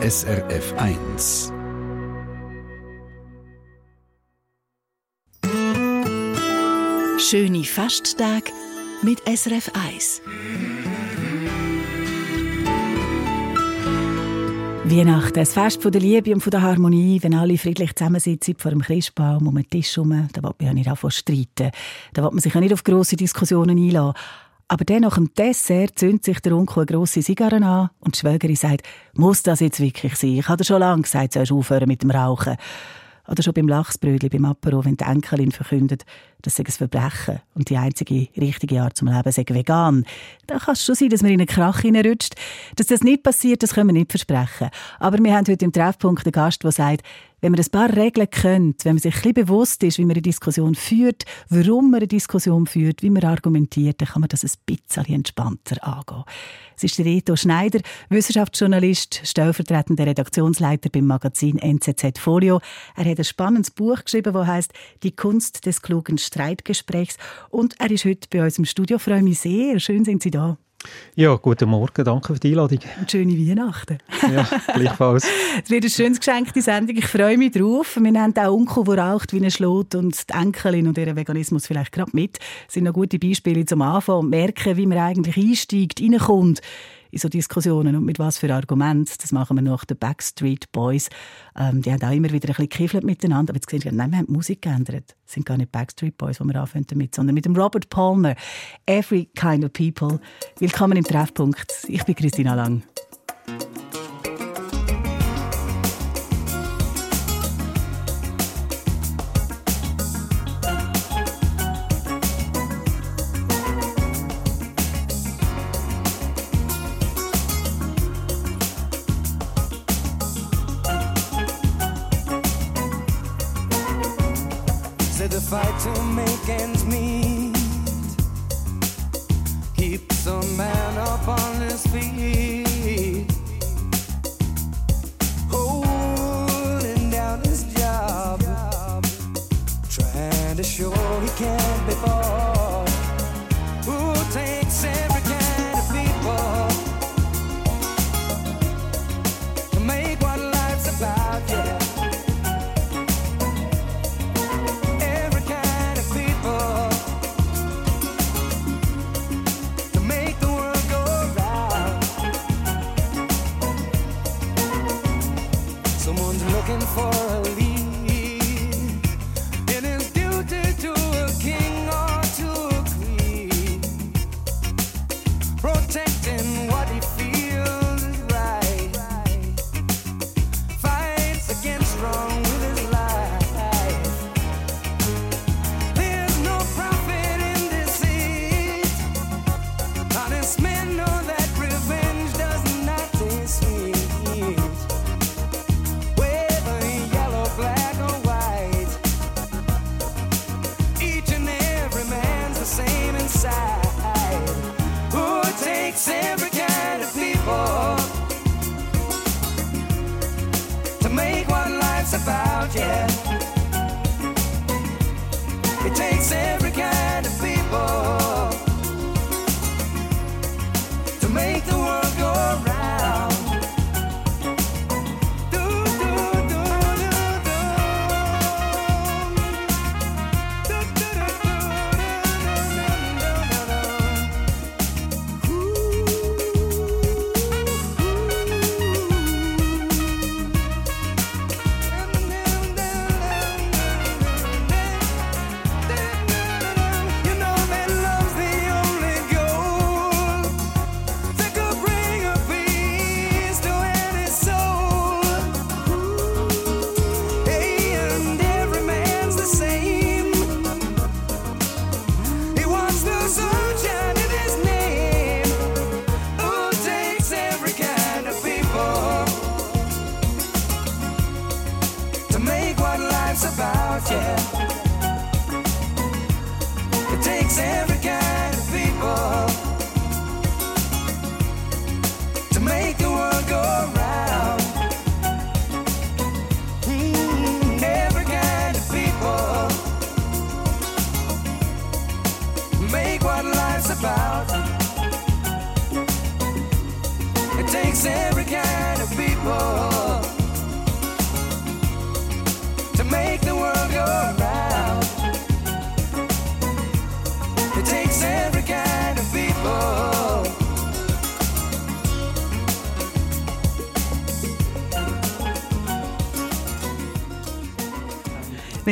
SRF 1. Schöne Fasttage mit SRF 1. Weihnachten, ein Fest der Liebe und der Harmonie, wenn alle friedlich zusammensitzen vor dem Christbaum um den Tisch herum, da will man ja nicht anfangen streiten. Da will man sich ja nicht auf grosse Diskussionen einlassen. Aber dann nach dem Dessert zündet sich der Onkel eine grosse Zigarre an und die Schwägerin sagt, muss das jetzt wirklich sein? Ich habe dir schon lange gesagt, sollst aufhören mit dem Rauchen. Oder schon beim Lachsbrötchen, beim Apero, wenn die Enkelin verkündet, das sei ein Verbrechen und die einzige richtige Art zum Leben sei vegan. Da kann es schon sein, dass man in einen Krach hineinrutscht. Dass das nicht passiert, das können wir nicht versprechen. Aber wir haben heute im Treffpunkt einen Gast, der sagt, wenn man ein paar Regeln kennt, wenn man sich ein bisschen bewusst ist, wie man eine Diskussion führt, warum man eine Diskussion führt, wie man argumentiert, dann kann man das ein bisschen entspannter angehen. Es ist Reto Schneider, Wissenschaftsjournalist, stellvertretender Redaktionsleiter beim Magazin NZZ Folio. Er hat ein spannendes Buch geschrieben, das heißt Die Kunst des klugen Streitgesprächs. Und er ist heute bei uns im Studio. Ich freue mich sehr. Schön sind Sie da. Ja, guten Morgen, danke für die Einladung. Und schöne Weihnachten. Ja, gleichfalls. es wird ein schönes Geschenk, die Sendung. Ich freue mich drauf. Wir haben auch Onkel, der raucht wie ein Schlot und die Enkelin und ihren Veganismus vielleicht gerade mit. Das sind noch gute Beispiele zum Anfang und merken, wie man eigentlich einsteigt, reinkommt in so Diskussionen und mit was für Argumenten. Das machen wir nach den Backstreet Boys. Ähm, die haben auch immer wieder ein bisschen gekifelt miteinander. Aber jetzt gesehen, nein, wir haben die Musik geändert. Es sind gar nicht Backstreet Boys, die wir anfangen damit, sondern mit dem Robert Palmer. Every Kind of People. Willkommen im Treffpunkt. Ich bin Christina Lang. Every kind of people.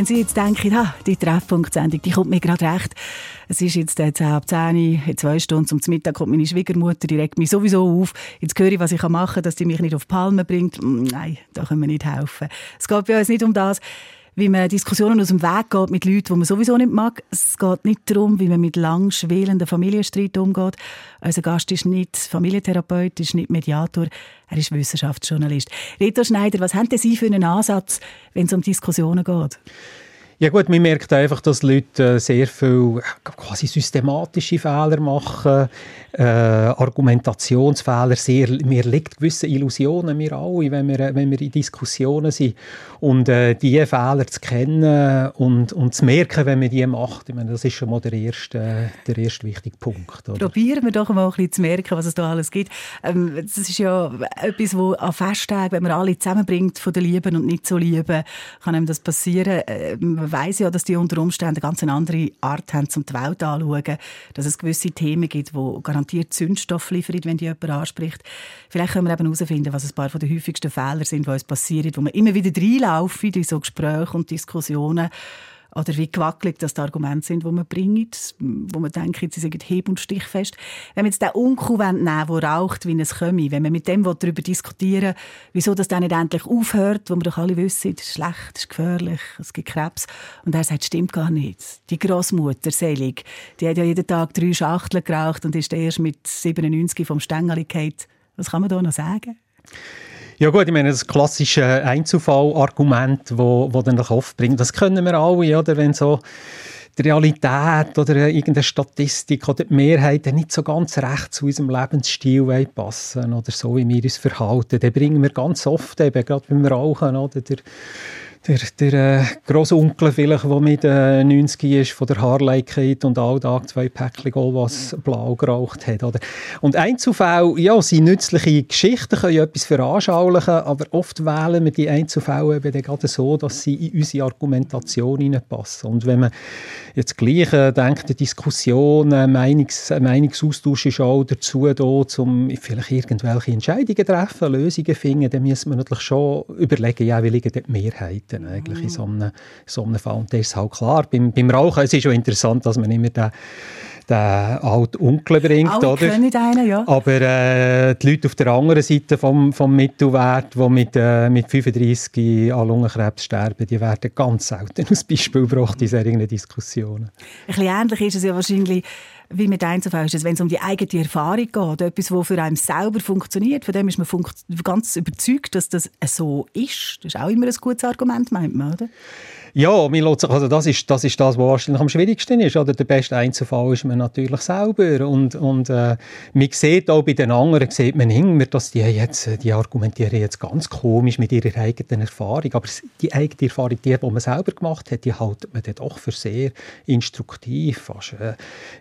Wenn Sie jetzt denken, ah, die Treffpunktsendung, die kommt mir gerade recht. Es ist jetzt 10 ab 10 in zwei Stunden zum Mittag kommt meine Schwiegermutter, die regt mich sowieso auf. Jetzt höre ich, was ich machen kann, dass die mich nicht auf Palme bringt. Nein, da können wir nicht helfen. Es geht bei uns nicht um das wie man Diskussionen aus dem Weg geht mit Leuten, die man sowieso nicht mag. Es geht nicht darum, wie man mit lang schwelenden Familienstreit umgeht. Unser Gast ist nicht Familientherapeut, ist nicht Mediator, er ist Wissenschaftsjournalist. Rita Schneider, was haben Sie für einen Ansatz, wenn es um Diskussionen geht? Ja gut, man merkt einfach, dass Leute äh, sehr viel quasi systematische Fehler machen, äh, Argumentationsfehler, sehr, mir liegt gewisse Illusionen, wir alle, wenn wir, wenn wir in Diskussionen sind. Und äh, diese Fehler zu kennen und, und zu merken, wenn man die macht, ich meine, das ist schon mal der erste, der erste wichtige Punkt. Oder? Probieren wir doch mal ein bisschen zu merken, was es da alles gibt. Ähm, das ist ja etwas, wo an Festtagen, wenn man alle zusammenbringt von der Lieben und nicht so lieben, kann einem das passieren. Ähm, man weiß ja, dass die unter Umständen eine ganz andere Art haben, um die Welt anzuschauen. Dass es gewisse Themen gibt, die garantiert Zündstoff liefern, wenn die jemand anspricht. Vielleicht können wir eben herausfinden, was ein paar der häufigsten Fehler sind, die uns passieren, wo wir immer wieder reinlaufen in so Gespräche und Diskussionen oder wie gewackelig das die Argumente sind, die man bringt, wo man denkt, sie sind heb- und stichfest. Wenn man jetzt den Unkuh nehmen der raucht wie ein Kömi, wenn man mit dem darüber diskutieren wieso das dann nicht endlich aufhört, wo wir doch alle wissen, das ist schlecht, das ist gefährlich, es gibt Krebs. Und er sagt, stimmt gar nicht. Die Großmutter, Selig, die hat ja jeden Tag drei Schachteln geraucht und ist erst mit 97 vom Stängel gefallen. Was kann man da noch sagen? Ja gut, ich meine, das klassische Einzelfallargument, wo, wo dann oft bringt, das können wir alle, oder? Wenn so die Realität oder irgendeine Statistik oder die Mehrheit nicht so ganz recht zu unserem Lebensstil passen oder so, wie wir uns verhalten, dann bringen wir ganz oft eben, gerade beim Rauchen, oder? Der der, der äh, Grossonkel vielleicht, der mit äh, 90 ist, von der Harley geht und alltag zwei Päckchen Golwas blau geraucht hat. Oder? Und Einzelfälle, ja, sind nützliche Geschichten, können etwas veranschaulichen, aber oft wählen wir die Einzelfälle eben gerade so, dass sie in unsere Argumentation hineinpassen. Und wenn man jetzt gleich äh, denkt, eine Diskussion, ein Meinungs, Meinungsaustausch ist auch dazu da, um vielleicht irgendwelche Entscheidungen treffen, Lösungen finden, dann müssen wir natürlich schon überlegen, ja, wie liegen die Mehrheiten Seiten eigentlich in so einem, so einem Fall. Und das ist halt klar. Beim, beim Rauchen es ist es schon interessant, dass man immer den den alten Onkel bringt, Alle oder? einen, ja. Aber äh, die Leute auf der anderen Seite vom, vom Mittelwert, die mit, äh, mit 35 an Lungenkrebs sterben, die werden ganz selten als Beispiel gebracht in solchen Diskussionen. Ein bisschen ähnlich ist es ja wahrscheinlich wie mit Einzelfällen ist wenn es um die eigene Erfahrung geht, etwas, das für einen selber funktioniert, von dem ist man ganz überzeugt, dass das so ist. Das ist auch immer ein gutes Argument, meint man, oder? Ja, also das ist, das ist das, was wahrscheinlich am schwierigsten ist. Oder der beste Einzelfall ist man natürlich selber. Und, und äh, man sieht auch bei den anderen, sieht man immer, dass die jetzt, die argumentieren jetzt ganz komisch mit ihrer eigenen Erfahrung. Aber die eigene Erfahrung, die, die man selber gemacht hat, die haltet man dann doch für sehr instruktiv. Fast,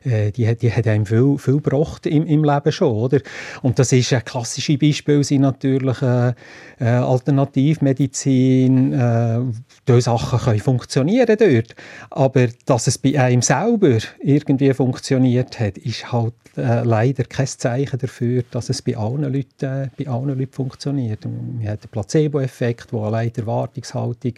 äh, die, die hat einem viel, viel gebracht im, im Leben schon. Oder? Und das ist ein klassisches Beispiel, sind natürlich äh, äh, Alternativmedizin, äh, diese Sachen können funktionieren dort. Aber dass es bei einem selber irgendwie funktioniert hat, ist halt äh, leider kein Zeichen dafür, dass es bei allen Leuten, äh, bei allen Leuten funktioniert. Man hat den Placebo-Effekt, der allein die Erwartungshaltung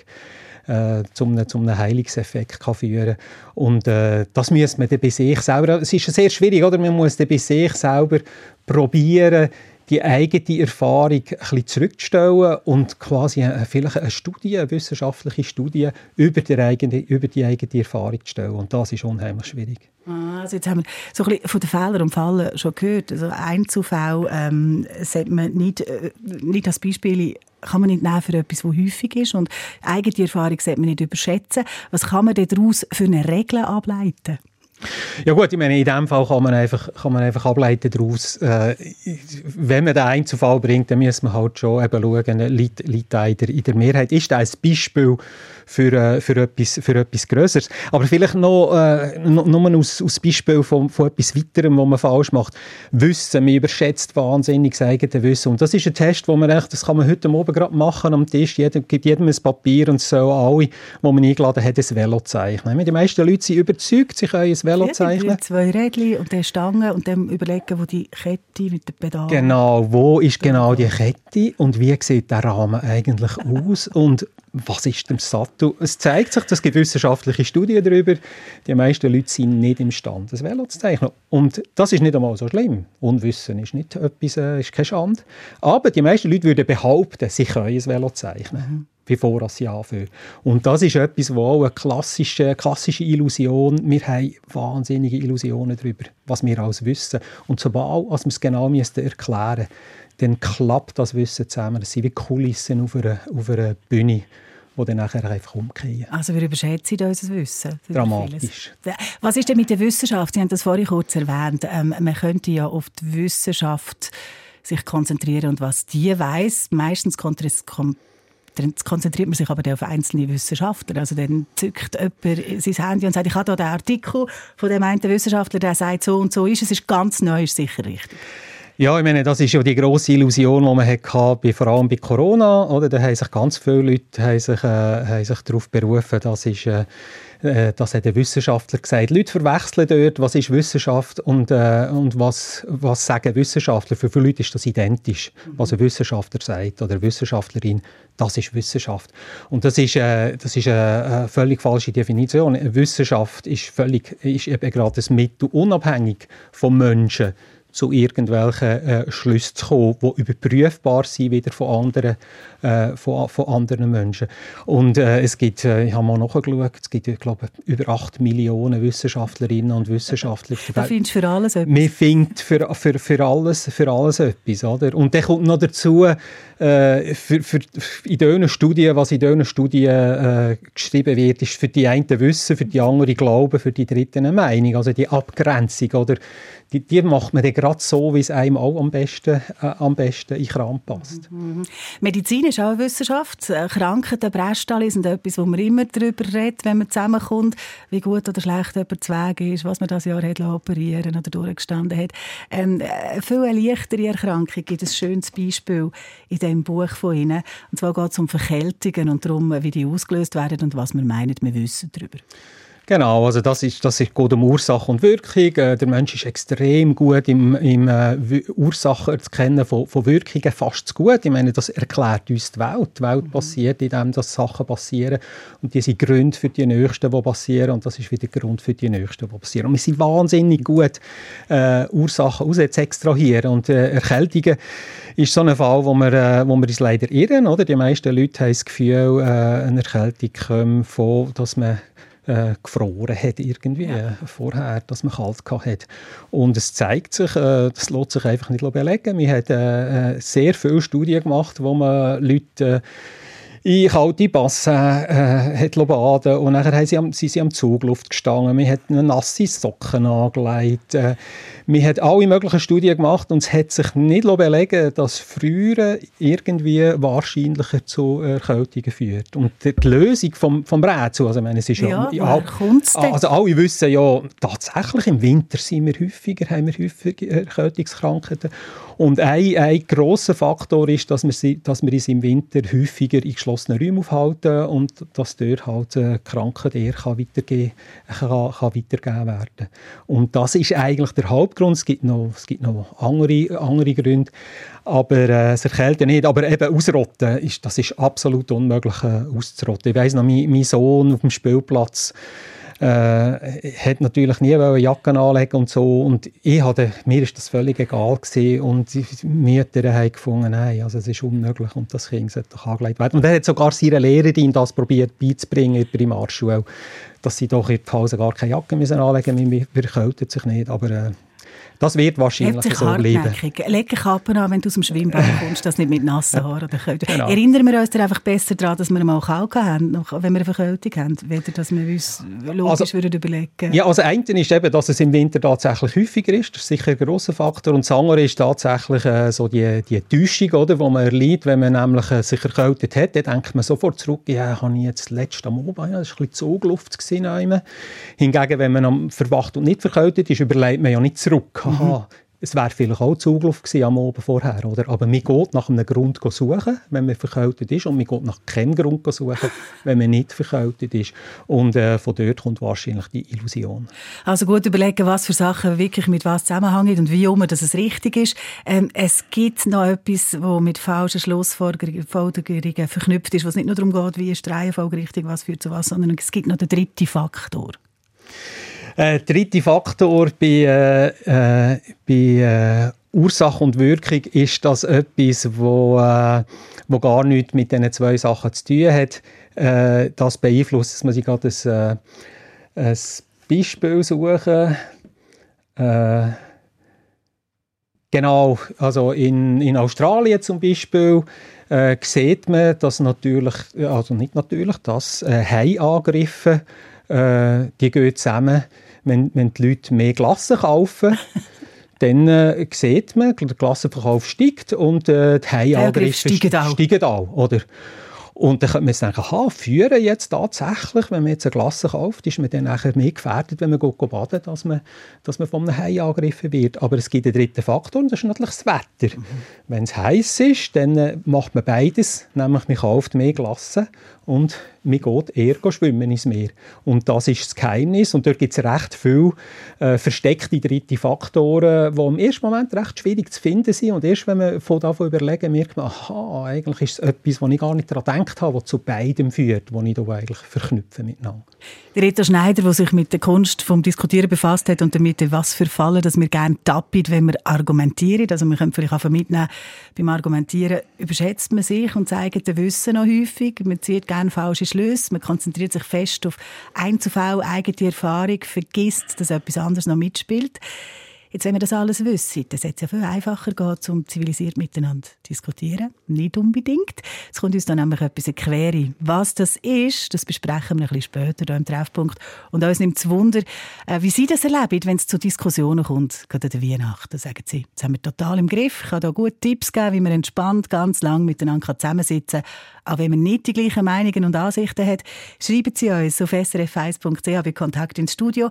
äh, zum, einem, zum einem Heilungseffekt kann führen Und äh, das muss man dann bei sich selber, es ist sehr schwierig, oder? Man muss dann bei sich selber probieren, die eigene Erfahrung ein bisschen zurückzustellen und quasi eine, vielleicht eine Studie, eine wissenschaftliche Studie über die, eigene, über die eigene Erfahrung zu stellen. Und das ist unheimlich schwierig. Ah, also jetzt haben wir so ein bisschen von den Fehlern und Fallen schon gehört. Also Einzelfälle ähm, sollte man nicht, äh, nicht als Beispiel kann man nicht nehmen für etwas, was häufig ist. Und eigene Erfahrung sollte man nicht überschätzen. Was kann man daraus für eine Regel ableiten? Ja gut, ich meine, in dem Fall kann man einfach, kann man einfach ableiten daraus, äh, wenn man den Einzelfall bringt, dann muss man halt schon eben schauen, liegt, liegt in der Mehrheit. Ist das ein Beispiel für, äh, für, etwas, für etwas Größeres. Aber vielleicht noch, äh, nur aus, aus Beispiel von, von etwas Weiterem, was man falsch macht. Wissen, man überschätzt wahnsinnig das eigene Wissen. Und das ist ein Test, wo man echt, das kann man heute Morgen gerade machen am Tisch. Jeder gibt jedem ein Papier und so alle, wo man eingeladen hat, ein Velo zeichnen. Die meisten Leute sind überzeugt, sie können ein Velo zeichnen. Ja, zwei Rädchen und dann Stange und dann überlegen, wo die Kette mit dem Pedal Genau, wo ist genau die Kette und wie sieht der Rahmen eigentlich aus? Und was ist dem Sattel? Es zeigt sich, es gibt wissenschaftliche Studien darüber, die meisten Leute sind nicht imstande, das Velo zu zeichnen. Und das ist nicht einmal so schlimm. Unwissen ist nicht etwas, äh, ist keine Schande. Aber die meisten Leute würden behaupten, sie können ein Velo zeichnen. Mhm bevor sie anfangen. Und das ist etwas, wo auch eine klassische, klassische Illusion, wir haben wahnsinnige Illusionen darüber, was wir alles wissen. Und sobald als wir es genau müssen erklären dann klappt das Wissen zusammen. Das sind wie Kulissen auf einer, auf einer Bühne die dann nachher einfach umkehren. Also wir überschätzen unser Wissen. Dramatisch. Was ist denn mit der Wissenschaft? Sie haben das vorhin kurz erwähnt. Ähm, man könnte ja auf die Wissenschaft sich konzentrieren und was die weiß. Meistens konzentriert man sich aber auf einzelne Wissenschaftler. Also dann zückt jemand sein Handy und sagt, ich habe hier den Artikel von dem einen Wissenschaftler, der sagt, so und so ist es. ist ganz neu, ist sicher richtig. Ja, ich meine, das ist ja die grosse Illusion, die man hatte, vor allem bei Corona. Oder? Da haben sich ganz viele Leute haben sich, äh, haben sich darauf berufen, das ist... Äh, äh, das hat ein Wissenschaftler gesagt. Leute verwechseln dort, was ist Wissenschaft und, äh, und was, was sagen Wissenschaftler. Für viele Leute ist das identisch, was ein Wissenschaftler sagt oder eine Wissenschaftlerin, das ist Wissenschaft. Und das ist, äh, das ist eine, eine völlig falsche Definition. Wissenschaft ist, völlig, ist eben gerade ein Mittel, unabhängig vom Menschen zu irgendwelchen äh, Schlüssen zu kommen, die überprüfbar sind wieder von anderen, äh, von, von anderen Menschen. Und äh, es gibt, äh, ich habe mal nachgeschaut, es gibt, ich glaube, über 8 Millionen Wissenschaftlerinnen und Wissenschaftler. Du findest für alles etwas? Man findet für, für, für, alles, für alles etwas. Oder? Und dann kommt noch dazu, äh, für, für, in diesen Studien, was in diesen Studien äh, geschrieben wird, ist für die einen Wissen, für die anderen Glauben, für die Dritten eine Meinung. Also die Abgrenzung, oder? Die, die macht man gerade so, wie es einem auch am besten, äh, am besten in Kram passt. Mhm. Medizin ist auch eine Wissenschaft. Äh, Krankheiten, Brechstalle sind etwas, wo man immer darüber redet, wenn man zusammenkommt, wie gut oder schlecht jemand zu Weg ist, was man das Jahr hat operieren oder durchgestanden hat. Ähm, eine viel leichtere Erkrankung gibt ein schönes Beispiel in dem Buch von Ihnen. Und zwar geht es um Verkältungen und darum, wie die ausgelöst werden und was man meint, wir wissen darüber. Genau, also das ist, das ist gut um Ursache und Wirkung. Äh, der Mensch ist extrem gut im, im äh, Ursachen zu kennen von, von Wirkungen, fast zu gut. Ich meine, das erklärt uns die Welt. Die Welt mhm. passiert, indem dass Sachen passieren und die sind Gründe für die Nächsten, die passieren und das ist wieder Grund für die Nächsten, die passieren. Und wir sind wahnsinnig gut, äh, Ursachen aus zu extrahieren und äh, Erkältungen ist so ein Fall, wo wir, äh, wo wir uns leider irren. Oder? Die meisten Leute haben das Gefühl, äh, eine Erkältung kommt von, dass man äh, gefroren hat irgendwie ja. äh, vorher, dass man kalt hat. Und es zeigt sich, äh, das lässt sich einfach nicht belegen. Wir haben äh, äh, sehr viele Studien gemacht, wo man Leute in kalte Bassen äh, hat baden und nachher haben sie am, sind sie am Zugluft gestanden. Wir hatten nasse Socken angelegt. Äh, wir haben alle möglichen Studien gemacht und es hat sich nicht belegen dass Früher irgendwie wahrscheinlicher zu Erkältungen führt. Und die Lösung vom, vom Rätsel, also ich meine, es ist ja, ja also alle wissen ja, tatsächlich im Winter sind wir häufiger, haben wir häufiger Erkältungskrankheiten. Und ein, ein grosser Faktor ist, dass wir, dass wir uns im Winter häufiger in geschlossenen Räumen aufhalten und dass dort halt äh, Krankheit eher kann weitergehen, kann, kann weitergegeben werden Und das ist eigentlich der Hauptgrund. Es gibt noch, es gibt noch andere, andere Gründe, aber äh, das Erkälten nicht. Aber eben ausrotten, ist, das ist absolut unmöglich äh, auszurotten. Ich weiss noch, mein, mein Sohn auf dem Spielplatz, äh, hat natürlich nie eine Jacke anlegen und so. Und ich hatte, mir ist das völlig egal gewesen. Und die Mütter haben gefunden, nein, also es ist unmöglich und das Kind sollte doch angelegt werden. Und er hat sogar seine Lehrerin das probiert beizubringen in der Primarschule, dass sie doch in der Pause gar keine Jacke müssen anlegen müssen, man verkältet sich nicht, aber äh, das wird wahrscheinlich so bleiben. Leg Kappen an, wenn du aus dem Schwimmbad kommst, das nicht mit nassen Haaren oder Genau. Erinnern wir uns einfach besser daran, dass wir mal kalt haben, wenn wir eine Verkältung haben, weder dass wir uns logisch also, würden überlegen Ja, also ein ist eben, dass es im Winter tatsächlich häufiger ist. Das ist sicher ein grosser Faktor. Und das andere ist tatsächlich äh, so die, die Täuschung, oder, die man erleidet, wenn man nämlich äh, sich erkältet hat. Dann denkt man sofort zurück, ja, habe ich jetzt letzte Mal, ja, das war ein bisschen Zugluft. Hingegen, wenn man am verwacht und nicht verkältet ist, überlegt man ja nicht zurück aha, es wäre vielleicht auch Zugluft gewesen am Abend vorher, oder? Aber man geht nach einem Grund suchen, wenn man verkältet ist, und man geht nach keinem Grund suchen, wenn man nicht verkältet ist. Und äh, von dort kommt wahrscheinlich die Illusion. Also gut überlegen, was für Sachen wirklich mit was zusammenhängen und wie immer, dass es richtig ist. Ähm, es gibt noch etwas, wo mit falschen Schlussfolgerungen verknüpft ist, was nicht nur darum geht, wie ist die Reihenfolge richtig, was führt zu was, sondern es gibt noch den dritten Faktor. Äh, dritte Faktor bei, äh, äh, äh, Ursache und Wirkung ist das etwas, wo, äh, wo gar nichts mit diesen zwei Sachen zu tun hat. Äh, das beeinflusst, dass man sich gerade ein, ein Beispiel suchen. Genau, also in, in Australien zum Beispiel äh, sieht man, dass natürlich, also nicht natürlich, dass äh, Haiangriffe, äh, die gehen zusammen wenn, wenn die Leute mehr Glassen kaufen, dann äh, sieht man, der Klassenverkauf steigt und äh, die Haiangriffe steigen auch. Steigen auch oder? Und dann könnte man jetzt denken, aha, führen jetzt tatsächlich, wenn man jetzt eine Glasse kauft, ist man dann nachher mehr gefährdet, wenn man geht baden, dass man, dass man von einem Hai angegriffen wird. Aber es gibt einen dritten Faktor und das ist natürlich das Wetter. Mhm. Wenn es heiß ist, dann äh, macht man beides, nämlich man kauft mehr Glasse und man geht eher schwimmen ins Meer. Und das ist das Geheimnis. Und dort gibt es recht viele äh, versteckte dritte Faktoren, die im ersten Moment recht schwierig zu finden sind. Und erst wenn man von davon überlegen, merkt man, aha, eigentlich ist es etwas, was ich gar nicht daran gedacht habe, was zu beidem führt, was ich da eigentlich verknüpfe miteinander. Rita Schneider, der sich mit der Kunst vom Diskutieren befasst hat und damit, was für Fallen, dass wir gerne tappen, wenn wir argumentieren. Also wir können vielleicht auch mitnehmen, beim Argumentieren überschätzt man sich und zeigt den Wissen noch häufig. Man zieht gerne falsche Schlüsse, man konzentriert sich fest auf Einzelfall, eigene Erfahrung, vergisst, dass etwas anderes noch mitspielt. Jetzt, wenn wir das alles wissen, dann sollte es ja viel einfacher gehen, um zivilisiert miteinander zu diskutieren. Nicht unbedingt. Es kommt uns dann nämlich etwas Quere. Was das ist, das besprechen wir ein bisschen später hier im Treffpunkt. Und uns nimmt es Wunder, äh, wie Sie das erleben, wenn es zu Diskussionen kommt, gerade an der Weihnachten. Sagen Sie, das haben wir total im Griff. Ich kann da gute Tipps geben, wie man entspannt ganz lang miteinander zusammensitzen kann. Auch wenn man nicht die gleichen Meinungen und Ansichten hat, schreiben Sie uns auf srf1.ch bei Kontakt ins Studio.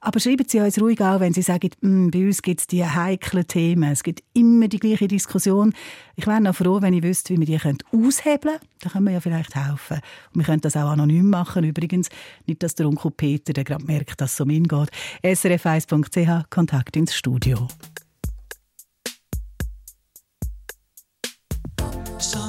Aber schreiben Sie uns ruhig auch, wenn Sie sagen, mm, bei uns gibt es die heiklen Themen, es gibt immer die gleiche Diskussion. Ich wäre noch froh, wenn ich wüsste, wie wir die aushebeln können. Da können wir ja vielleicht helfen. Und wir können das auch anonym machen, übrigens. Nicht, dass der Onkel Peter gerade merkt, dass es um ihn geht. srf1.ch, Kontakt ins Studio. Aujourd'hui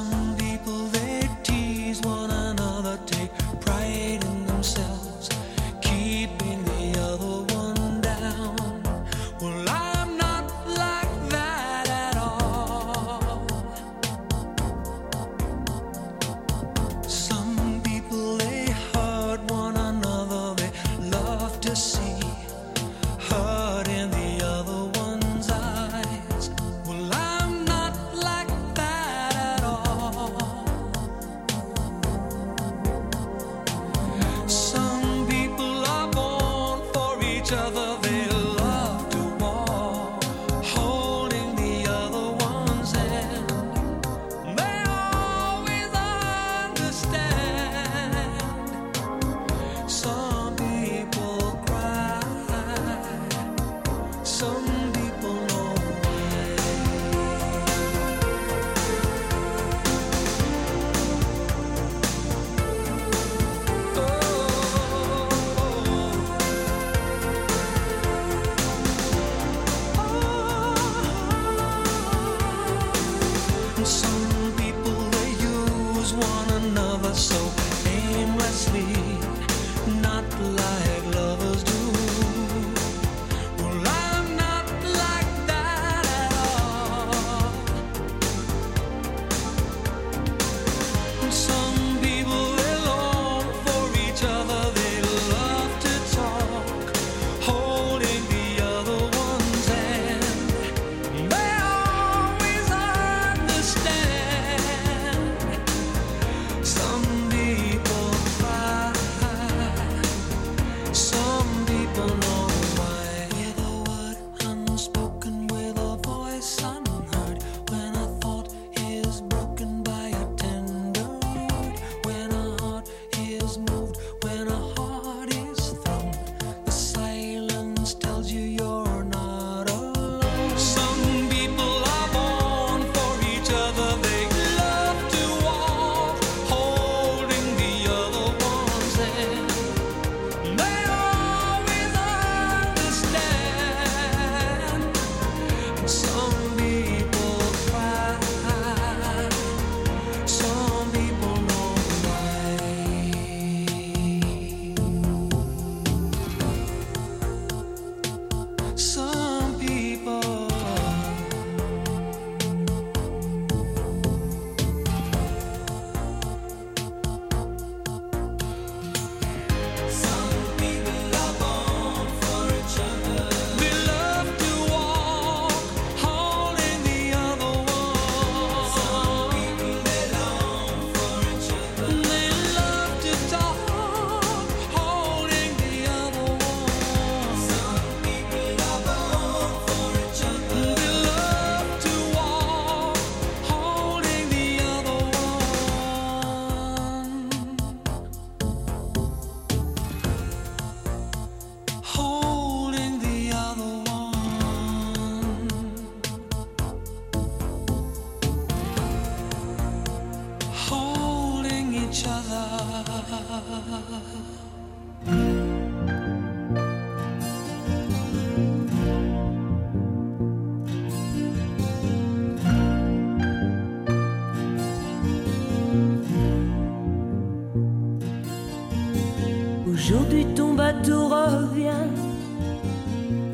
ton bateau revient.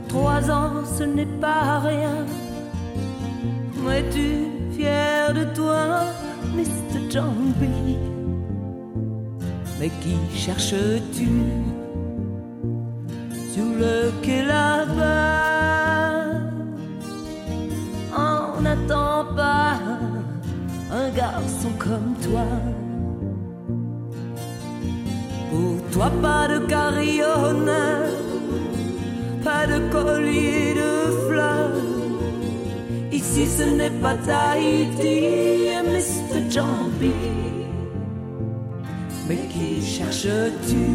Trois ans ce n'est pas rien. Es-tu fier de toi, Mr. John B? Mais qui cherches-tu? Sur le quai là-bas On n'attend pas un garçon comme toi. Toi, pas de carillonneur, pas de collier de fleurs. Ici, ce n'est pas Tahiti, Mr. B. Mais qui cherches-tu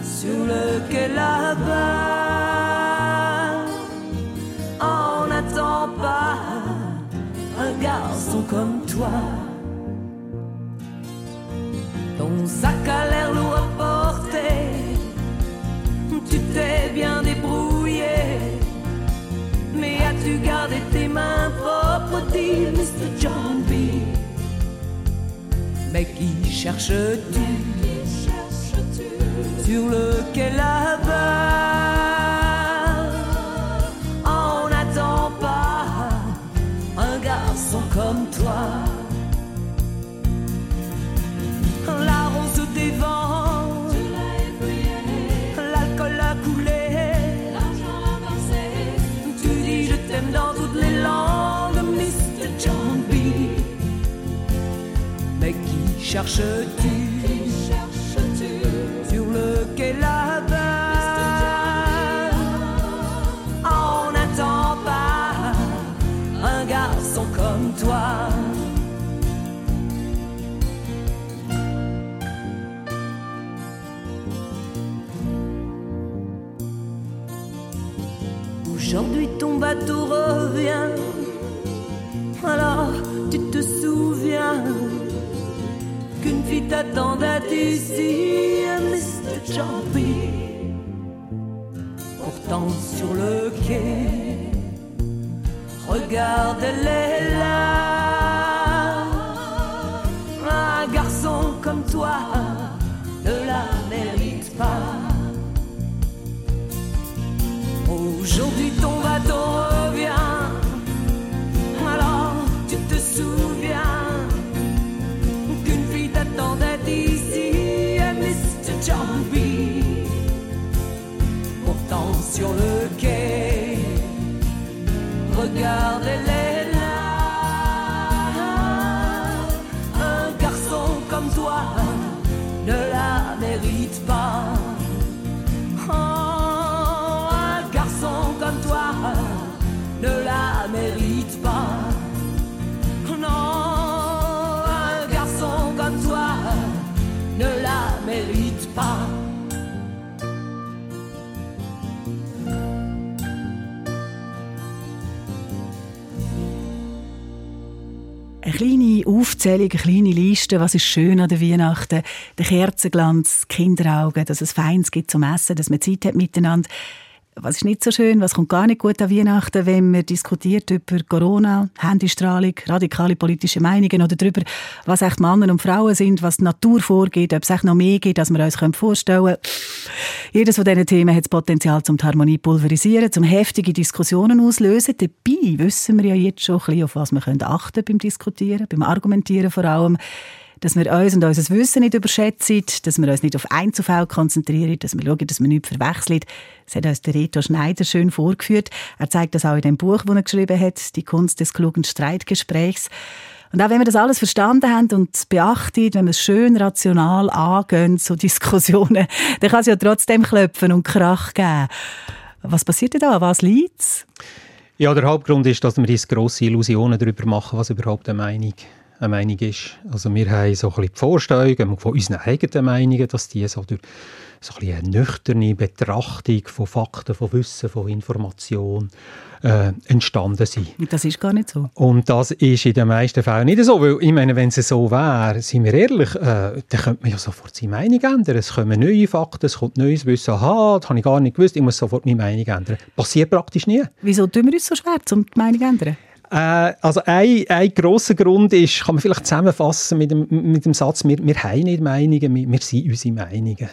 sur le quai là-bas? On n'attend pas un garçon comme toi. À porter, tu t'es bien débrouillé. Mais as-tu gardé tes mains propres, dit Mr. John B? Mais qui cherches-tu? Sur le quai là-bas cherches-tu? Cherches Sur le quai là t'attendait ici, Mr. Jumpy. Pourtant sur le quai, regarde, est là. garde Aufzählung, eine kleine Liste, was ist schön an der Weihnachten. Der Kerzenglanz, Kinderaugen, dass es Feins gibt zum Essen, dass man Zeit hat miteinander. Was ist nicht so schön, was kommt gar nicht gut an Weihnachten, wenn man diskutiert über Corona, Handystrahlung, radikale politische Meinungen oder darüber, was echt Männer und Frauen sind, was die Natur vorgeht, ob es echt noch mehr gibt, als wir uns vorstellen können. Jedes von diesen Themen hat das Potenzial, um die Harmonie pulverisieren, um heftige Diskussionen auslösen. Dabei wissen wir ja jetzt schon ein bisschen, auf was wir achten beim Diskutieren, beim Argumentieren vor allem dass wir uns und unser Wissen nicht überschätzen, dass wir uns nicht auf Einzelfälle konzentrieren, dass wir schauen, dass wir nichts verwechseln. Das hat uns der Reto Schneider schön vorgeführt. Er zeigt das auch in dem Buch, das er geschrieben hat, «Die Kunst des klugen Streitgesprächs». Und auch wenn wir das alles verstanden haben und beachtet, wenn wir es schön rational angehen, so Diskussionen, dann kann es ja trotzdem klopfen und Krach geben. Was passiert denn da? Was liegt Ja, der Hauptgrund ist, dass wir uns grosse Illusionen darüber machen, was überhaupt eine Meinung eine Meinung ist. Also wir haben so ein bisschen die Vorstellung von unseren eigenen Meinungen, dass die so durch so ein eine nüchterne Betrachtung von Fakten, von Wissen, von Information äh, entstanden sind. Das ist gar nicht so. Und das ist in den meisten Fällen nicht so, weil ich meine, wenn es so wäre, sind wir ehrlich, äh, dann könnte man ja sofort seine Meinung ändern. Es kommen neue Fakten, es kommt neues Wissen. Aha, das habe ich gar nicht gewusst, ich muss sofort meine Meinung ändern. Passiert praktisch nie. Wieso tun wir uns so schwer, um die Meinung zu ändern? Äh, also ein, ein grosser Grund ist, kann man vielleicht zusammenfassen mit dem, mit dem Satz, wir, wir haben nicht Meinungen, wir, wir sind unsere Meinungen.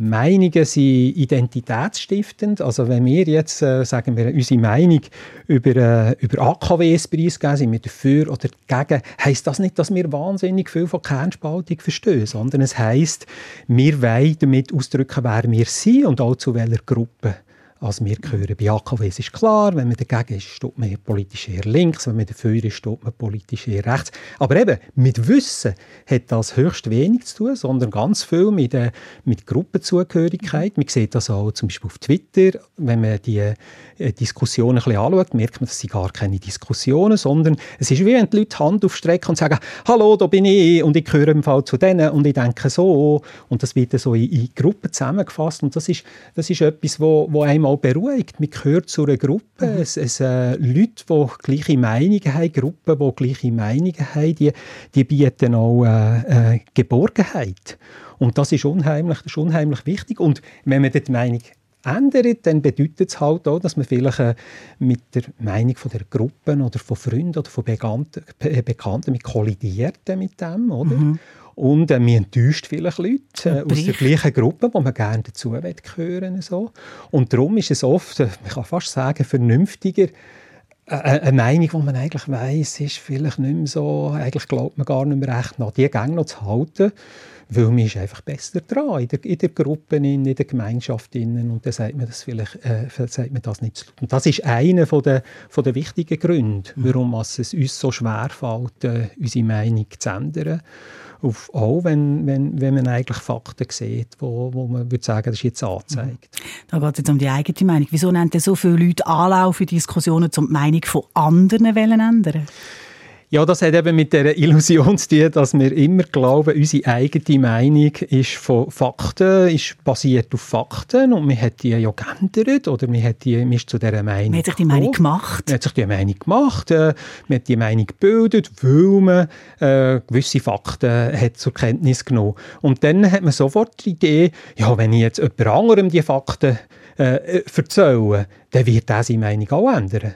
Meinungen sind identitätsstiftend. Also wenn wir jetzt, äh, sagen wir, unsere Meinung über, äh, über AKWs preisgeben, sind wir dafür oder dagegen, heisst das nicht, dass wir wahnsinnig viel von Kernspaltung verstehen, sondern es heisst, wir wollen damit ausdrücken, wer wir sind und auch zu welcher Gruppe als wir gehören. Bei AKWs ist klar, wenn man dagegen ist, steht man politisch eher links, wenn man dafür ist, steht man politisch eher rechts. Aber eben, mit Wissen hat das höchst wenig zu tun, sondern ganz viel mit, äh, mit Gruppenzugehörigkeit. Man sieht das auch zum Beispiel auf Twitter, wenn man die äh, Diskussionen ein bisschen anschaut, merkt man, das sind gar keine Diskussionen, sondern es ist wie wenn die Leute Hand aufstrecken und sagen, hallo, da bin ich und ich gehöre im Fall zu denen und ich denke so und das wird so in, in Gruppen zusammengefasst und das ist, das ist etwas, wo, wo einem auch beruhigt. Man gehört zu einer Gruppe, mhm. es, es äh, Leute, die gleiche Meinungen haben, Gruppen, die gleiche Meinungen haben, die, die bieten auch äh, äh, Geborgenheit. Und das ist, unheimlich, das ist unheimlich wichtig. Und wenn man die Meinung ändert, dann bedeutet es halt auch, dass man vielleicht äh, mit der Meinung von der Gruppen oder von Freunden oder von Bekannten, Bekannten mit kollidiert mit dem, oder? Mhm. Und äh, man enttäuscht vielleicht Leute äh, aus der gleichen Gruppe, wo man gerne dazu gehören so. Und darum ist es oft, äh, man kann fast sagen, vernünftiger, äh, äh, eine Meinung, die man eigentlich weiß, ist vielleicht nicht mehr so, eigentlich glaubt man gar nicht mehr recht nach, die Gänge noch zu halten, weil man ist einfach besser dran in der, in der Gruppe, in, der Gemeinschaft innen und dann sagt man das vielleicht, äh, sagt man das nicht. Und das ist einer von der, von der wichtigen Gründe, mhm. warum es uns so schwer fällt, äh, unsere Meinung zu ändern auf, auch wenn, wenn, wenn man eigentlich Fakten sieht, wo, wo man würde sagen, das ist jetzt angezeigt. Da geht es jetzt um die eigene Meinung. Wieso nennt so viele Leute Anlauf in Diskussionen, um die Meinung von anderen ändern? Ja, das hat eben mit der Illusion zu tun, dass wir immer glauben, unsere eigene Meinung ist von Fakten, ist basiert auf Fakten und man hat die ja geändert oder man, hat die, man ist zu dieser Meinung Man hat sich die Meinung gemacht. Man hat sich die Meinung gemacht, äh, man hat die Meinung gebildet, weil man äh, gewisse Fakten hat zur Kenntnis genommen. Und dann hat man sofort die Idee, ja, wenn ich jetzt jemand anderem die Fakten äh, erzähle, dann wird er seine Meinung auch ändern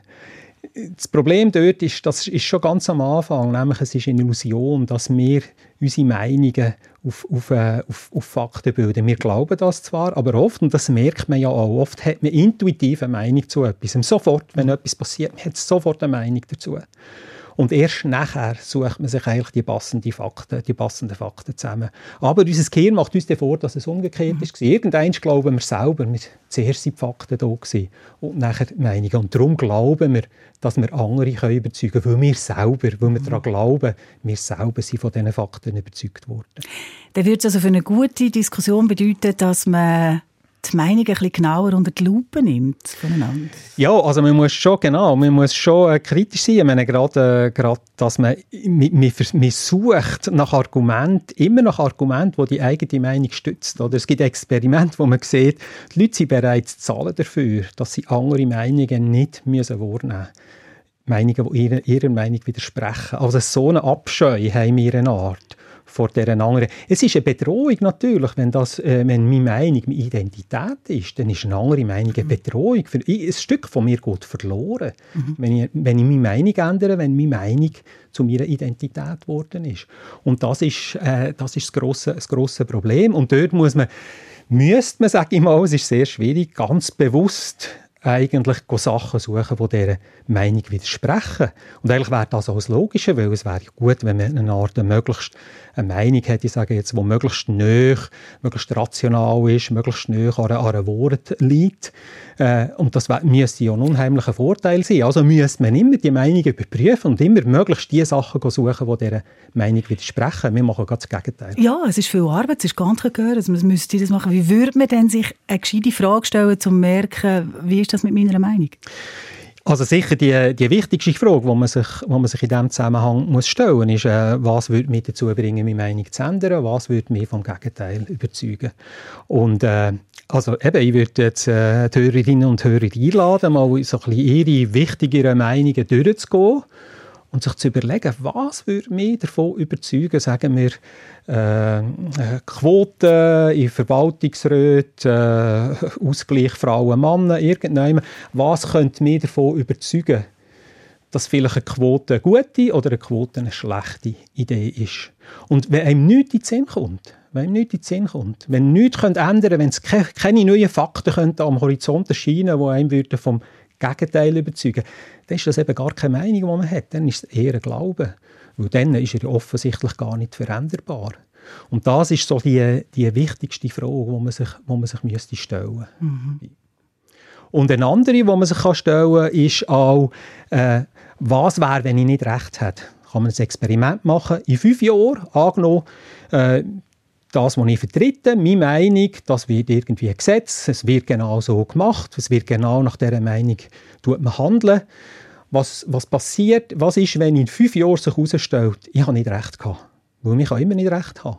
das Problem dort ist, das ist schon ganz am Anfang, nämlich es ist eine Illusion, dass wir unsere Meinungen auf, auf, äh, auf, auf Fakten bilden. Wir glauben das zwar, aber oft, und das merkt man ja auch, oft hat man intuitiv eine Meinung zu etwas. Und sofort, wenn etwas passiert, man hat sofort eine Meinung dazu. Und erst nachher sucht man sich eigentlich die passenden Fakten, die passenden Fakten zusammen. Aber unser Gehirn macht uns vor, dass es umgekehrt mhm. ist. Irgendwann glauben wir selber, wir zuerst sind die Fakten da gewesen und nachher die Meinungen. Und darum glauben wir, dass wir andere können überzeugen können, weil wir selber, weil wir mhm. daran glauben, wir selber sind von diesen Fakten überzeugt worden. Dann würde es also für eine gute Diskussion bedeuten, dass man die Meinung ein bisschen genauer unter die Lupe nimmt voneinander? Ja, also man muss schon, genau, man muss schon äh, kritisch sein. Ich meine, gerade, äh, gerade dass man, man, man sucht nach Argumenten, immer nach Argumenten, die die eigene Meinung stützt. Oder es gibt Experimente, wo man sieht, die Leute sind bereit zu zahlen dafür, dass sie andere Meinungen nicht müssen wahrnehmen müssen. Meinungen, die ihrer, ihrer Meinung widersprechen. Also so eine Abscheu haben wir eine Art vor dieser anderen. Es ist eine Bedrohung natürlich, wenn, das, äh, wenn meine Meinung meine Identität ist, dann ist eine andere Meinung eine mhm. Bedrohung. Für, ein Stück von mir geht verloren, mhm. wenn, ich, wenn ich meine Meinung ändere, wenn meine Meinung zu meiner Identität geworden ist. Und das ist, äh, das, ist das, grosse, das grosse Problem. Und dort muss man, müsste man, sage ich mal, es ist sehr schwierig, ganz bewusst eigentlich Sachen suchen, die dieser Meinung widersprechen. Und eigentlich wäre das auch das Logische, weil es wäre gut, wenn man eine Art möglichst eine Meinung hat, ich sage jetzt, die möglichst nöch, möglichst rational ist, möglichst nöch an, an einem Wort liegt. Äh, und das müsste ja ein unheimlicher Vorteil sein. Also müsste man immer die Meinung überprüfen und immer möglichst die Sachen suchen, die dieser Meinung widersprechen. Wir machen ganz das Gegenteil. Ja, es ist viel Arbeit, es ist ganz gehört, also man müsste das machen. Wie würde man denn sich eine gescheite Frage stellen, um zu merken, wie ist das mit meiner Meinung? Also sicher die, die wichtigste Frage, die man sich, wo man sich in diesem Zusammenhang muss stellen muss, ist, äh, was würde mich dazu bringen, meine Meinung zu ändern, was würde mich vom Gegenteil überzeugen. Und äh, also eben, ich würde jetzt äh, die Hörerinnen und Hörer einladen, mal so ein bisschen ihre wichtigeren Meinungen durchzugehen und sich zu überlegen, was würde mich davon überzeugen, sagen wir, äh, Quoten in Verwaltungsräten, äh, Ausgleich Frauen-Männer, irgendjemand, was könnte mich davon überzeugen, dass vielleicht eine Quote eine gute oder eine Quote eine schlechte Idee ist. Und wenn einem nichts in den Sinn kommt, wenn ihm nichts in den Sinn kommt, wenn nichts ändern wenn es keine neuen Fakten am Horizont erscheinen die einem vom Gegenteil überzeugen dann ist das eben gar keine Meinung, die man hat. Dann ist es eher ein Glaube. Weil dann ist er offensichtlich gar nicht veränderbar. Und das ist so die, die wichtigste Frage, die man sich, die man sich müsste stellen mhm. Und eine andere, die man sich stellen kann, ist auch, äh, was wäre, wenn ich nicht recht hätte? Kann man ein Experiment machen? In fünf Jahren, angenommen, äh, das, was ich vertrete, meine Meinung, das wird irgendwie ein Gesetz, es wird genau so gemacht, es wird genau nach dieser Meinung tut man handeln. Was, was passiert, was ist, wenn in fünf Jahren sich herausstellt, ich habe nicht recht gehabt, weil ich immer nicht recht haben.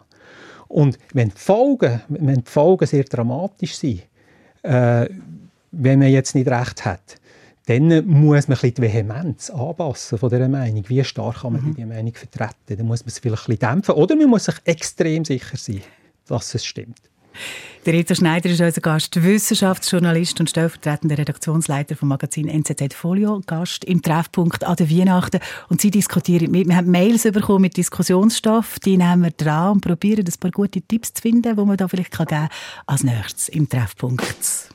Und wenn die Folgen, wenn die Folgen sehr dramatisch sind, äh, wenn man jetzt nicht recht hat, dann muss man ein die Vehemenz anpassen von dieser Meinung. Wie stark kann man mhm. diese Meinung vertreten? Dann muss man es vielleicht ein dämpfen. Oder man muss sich extrem sicher sein, dass es stimmt. Der Rita Schneider ist unser Gast, Wissenschaftsjournalist und stellvertretender Redaktionsleiter vom Magazin NZZ Folio, Gast im Treffpunkt an der Weihnachten. Und Sie diskutieren mit. Wir haben Mails bekommen mit Diskussionsstoff, die nehmen wir dran und probieren, ein paar gute Tipps zu finden, die man da vielleicht geben kann als nächstes im Treffpunkt.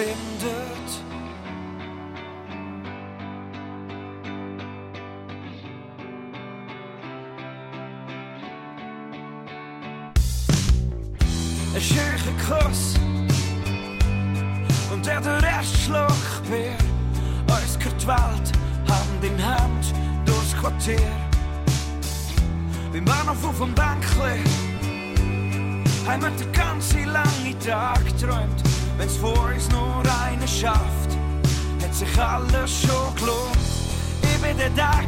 Verbindet. Ein schöner Kuss und der der gehört die Welt Hand in Hand durchs Quartier. Beim Bahnhof auf dem Bänkli haben wir den ganzen langen Tag geträumt. Wenn's vor uns nur einer schafft, hat sich alles schon gelohnt. Ich bin der Tag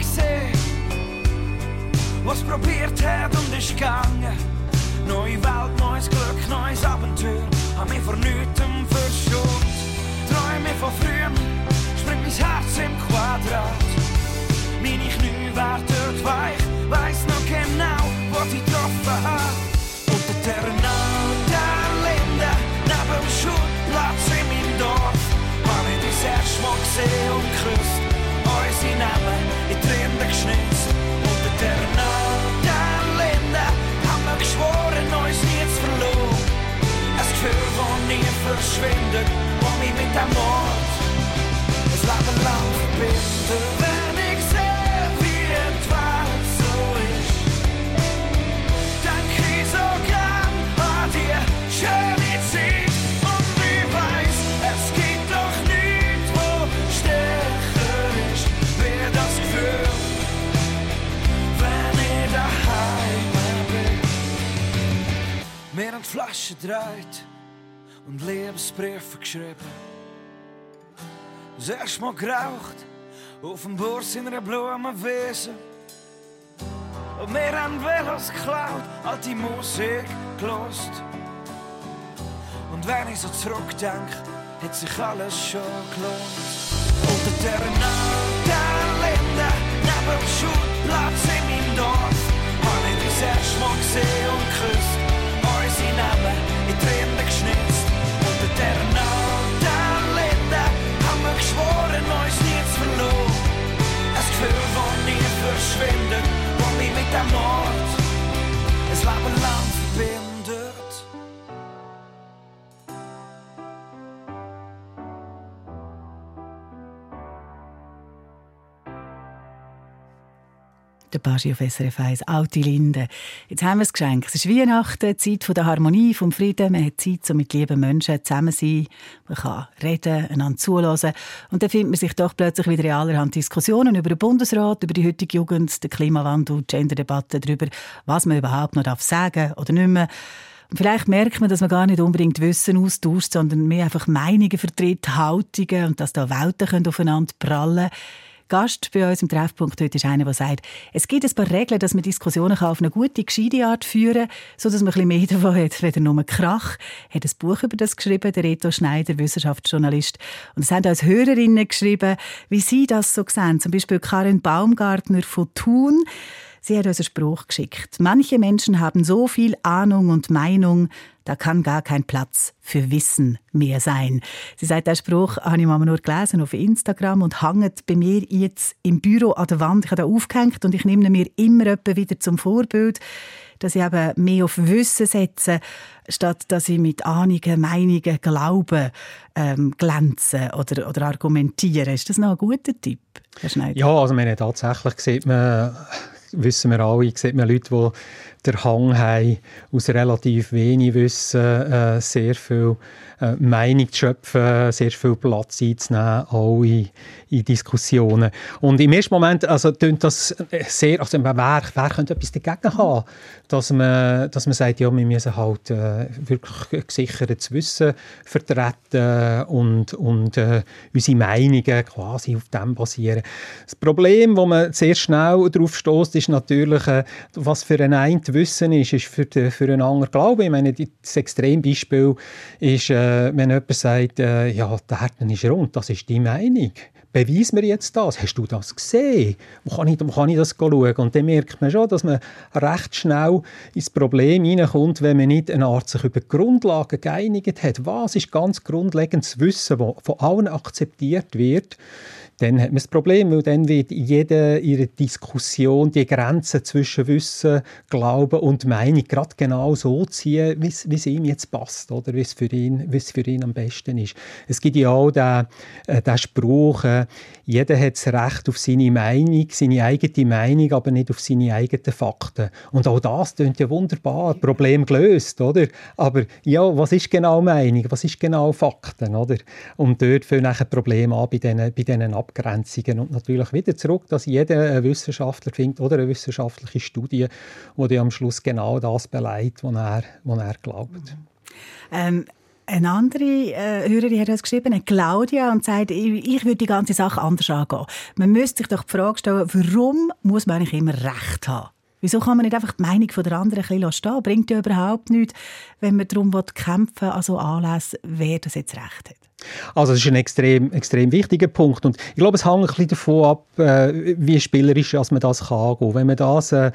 was probiert hat und ist gegangen. Neue Welt, neues Glück, neues Abenteuer, hab mich vor nichtem verschont. Träume von früher, springt mein Herz im Quadrat. Meine Knie werden weich, weiß noch genau, wo ich getroffen hab. Unter der Terminal der Linde, neben dem Schulplatz in meinem Dorf, hab ich das erste Mal gesehen und geküsst. Unsere Namen in Tränen geschnitzt. Unter der der Linde, haben wir geschworen, uns nie zu verloren. Ein Gefühl, das nie verschwindet, das mich mit dem Mord das Leben lang verbindet. Mir an die Flasche dreht und Lebensbriefe geschrieben. Das erste Mal geraucht auf dem Burs in einer Blumenwiese. Und wir haben Velos geklaut, alte Musik gelost. Und wenn ich so zurückdenke, hat sich alles schon gelohnt. Unter der Terminal der Linde, neben dem Schulplatz in meinem Dorf, hab ich das erste Mal gesehen und geküsst. In Tränen geschnitzt. Der Terminal der Linde, haben wir geschworen, uns nie zu verloren. Ein Gefühl, das nie verschwindet, das mich mit dem Mord ein Leben lang Der Baschi auf SRF 1, Alte Linde. Jetzt haben wir das Geschenk. Es ist Weihnachten, Zeit der Harmonie, vom Frieden. Man hat Zeit, um mit lieben Menschen zusammen zu sein. Man kann reden, einander zulassen. Und dann findet man sich doch plötzlich wieder in allerhand Diskussionen über den Bundesrat, über die heutige Jugend, den Klimawandel, die Genderdebatte, darüber, was man überhaupt noch sagen darf oder nicht mehr. Vielleicht merkt man, dass man gar nicht unbedingt Wissen austauscht, sondern mehr einfach Meinungen vertritt, Haltungen und dass da Welten aufeinander prallen können. Gast bei uns im Treffpunkt heute ist einer, der sagt, es gibt ein paar Regeln, dass man Diskussionen auf eine gute, gescheite Art führen kann, sodass man ein bisschen mehr davon hat, weder nur Krach. Er hat ein Buch über das geschrieben, der Reto Schneider, Wissenschaftsjournalist. Und es haben uns Hörerinnen geschrieben, wie sie das so sehen. Zum Beispiel Karin Baumgartner von Thun. Sie hat uns einen Spruch geschickt. Manche Menschen haben so viel Ahnung und Meinung, da kann gar kein Platz für Wissen mehr sein. Sie sagt, der Spruch habe ich mal nur gelesen auf Instagram und hängt bei mir jetzt im Büro an der Wand. Ich habe da aufgehängt und ich nehme mir immer wieder zum Vorbild, dass ich eben mehr auf Wissen setze, statt dass ich mit Ahnungen, Meinungen, Glauben ähm, glänze oder, oder argumentiere. Ist das noch ein guter Tipp, Herr Schneider? Ja, also hat tatsächlich sieht man wissen wir alle, sieht man Leute, die der Hang haben, aus relativ wenig Wissen äh, sehr viel äh, Meinung zu schöpfen, sehr viel Platz einzunehmen, auch in, in Diskussionen. Und im ersten Moment, also tönt das sehr, also wer, wer könnte etwas dagegen haben, dass man, dass man sagt, ja, wir müssen halt äh, wirklich gesichertes Wissen vertreten und, und äh, unsere Meinungen quasi auf dem basieren. Das Problem, wo man sehr schnell darauf stößt, ist natürlich, äh, was für ein Wissen ist, ist für, den, für einen anderen Glauben. Ich meine, das Extrembeispiel ist, äh, wenn jemand sagt, äh, ja, der Herzen ist rund, das ist die Meinung beweis mir jetzt das. Hast du das gesehen? Wo kann ich, wo kann ich das schauen? Und dann merkt man schon, dass man recht schnell ins Problem hineinkommt, wenn man nicht eine Art sich über die Grundlagen geeinigt hat. Was ist ganz grundlegendes Wissen, das von allen akzeptiert wird? Dann hat man das Problem, weil dann wird jede ihre Diskussion die Grenze zwischen Wissen, Glauben und Meinung gerade genau so ziehen, wie es ihm jetzt passt oder wie es für ihn, für ihn am besten ist. Es gibt ja auch den, äh, den Spruch, äh, jeder hat das Recht auf seine Meinung, seine eigene Meinung, aber nicht auf seine eigenen Fakten. Und auch das klingt ja wunderbar, Problem gelöst, oder? Aber ja, was ist genau Meinung, was ist genau Fakten, oder? Und dort fängt nachher Problem an bei diesen, bei diesen Abgrenzungen. Und natürlich wieder zurück, dass jeder Wissenschaftler findet oder eine wissenschaftliche Studie, die am Schluss genau das beleidigt, was er, was er glaubt. Ähm, eine andere äh, Hörerin hat uns geschrieben, eine Claudia, und sagt, ich, ich würde die ganze Sache anders angehen. Man müsste sich doch die Frage stellen, warum muss man eigentlich immer Recht haben? Wieso kann man nicht einfach die Meinung der anderen ein bisschen stehen? Bringt ja überhaupt nichts, wenn man darum kämpfen will, also anlässt, wer das jetzt Recht hat. Also das ist ein extrem, extrem wichtiger Punkt und ich glaube, es hängt ein bisschen davon ab, äh, wie spielerisch man das kann angehen. Wenn man das äh,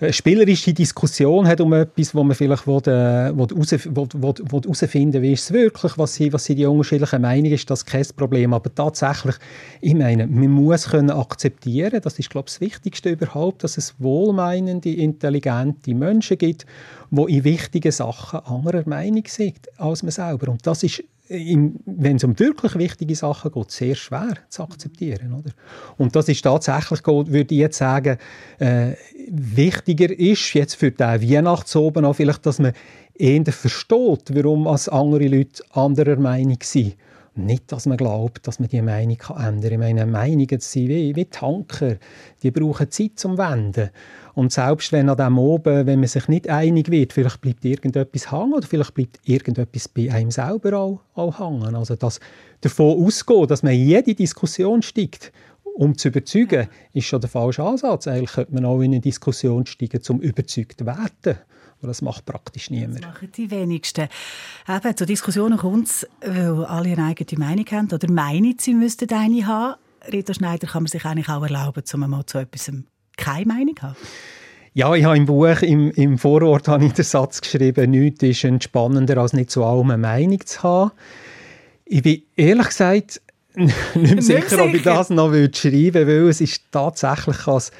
eine spielerische Diskussion hat um etwas, wo man vielleicht will, äh, will, will, will, will wie ist es wirklich, was sind, was sind die unterschiedlichen Meinungen, ist das kein Problem. Aber tatsächlich, ich meine, man muss können akzeptieren, das ist glaube ich das Wichtigste überhaupt, dass es wohlmeinende, intelligente Menschen gibt, die in wichtigen Sachen anderer Meinung sind als man selber. Und das ist wenn es um wirklich wichtige Sachen geht, sehr schwer zu akzeptieren. Oder? Und das ist tatsächlich, würde ich jetzt sagen, äh, wichtiger ist jetzt für den Weihnachtsoben auch vielleicht, dass man eher versteht, warum als andere Leute anderer Meinung sind. Nicht, dass man glaubt, dass man die Meinung kann ändern kann. Ich meine, Meinungen sind wie, wie Tanker. Die brauchen Zeit zum Wenden. Und selbst wenn an dem oben, wenn man sich nicht einig wird, vielleicht bleibt irgendetwas hängen oder vielleicht bleibt irgendetwas bei einem selber auch, auch hängen. Also das davon ausgehen, dass man in jede Diskussion steigt, um zu überzeugen, ist schon der falsche Ansatz. Eigentlich könnte man auch in eine Diskussion steigen, um überzeugt zu werden. Aber das macht praktisch niemand. Das machen die wenigsten. Eben, zur Diskussion kommt es, weil alle eine eigene Meinung haben oder meinen, sie müssten eine haben. Rita Schneider kann man sich eigentlich auch erlauben, um mal zu etwas keine Meinung haben? Ja, ich habe im Buch, im, im Vorwort habe ich den Satz geschrieben, nichts ist entspannender, als nicht zu allem eine Meinung zu haben. Ich bin ehrlich gesagt nicht mehr sicher, ob ich das noch schreiben würde, weil es ist tatsächlich als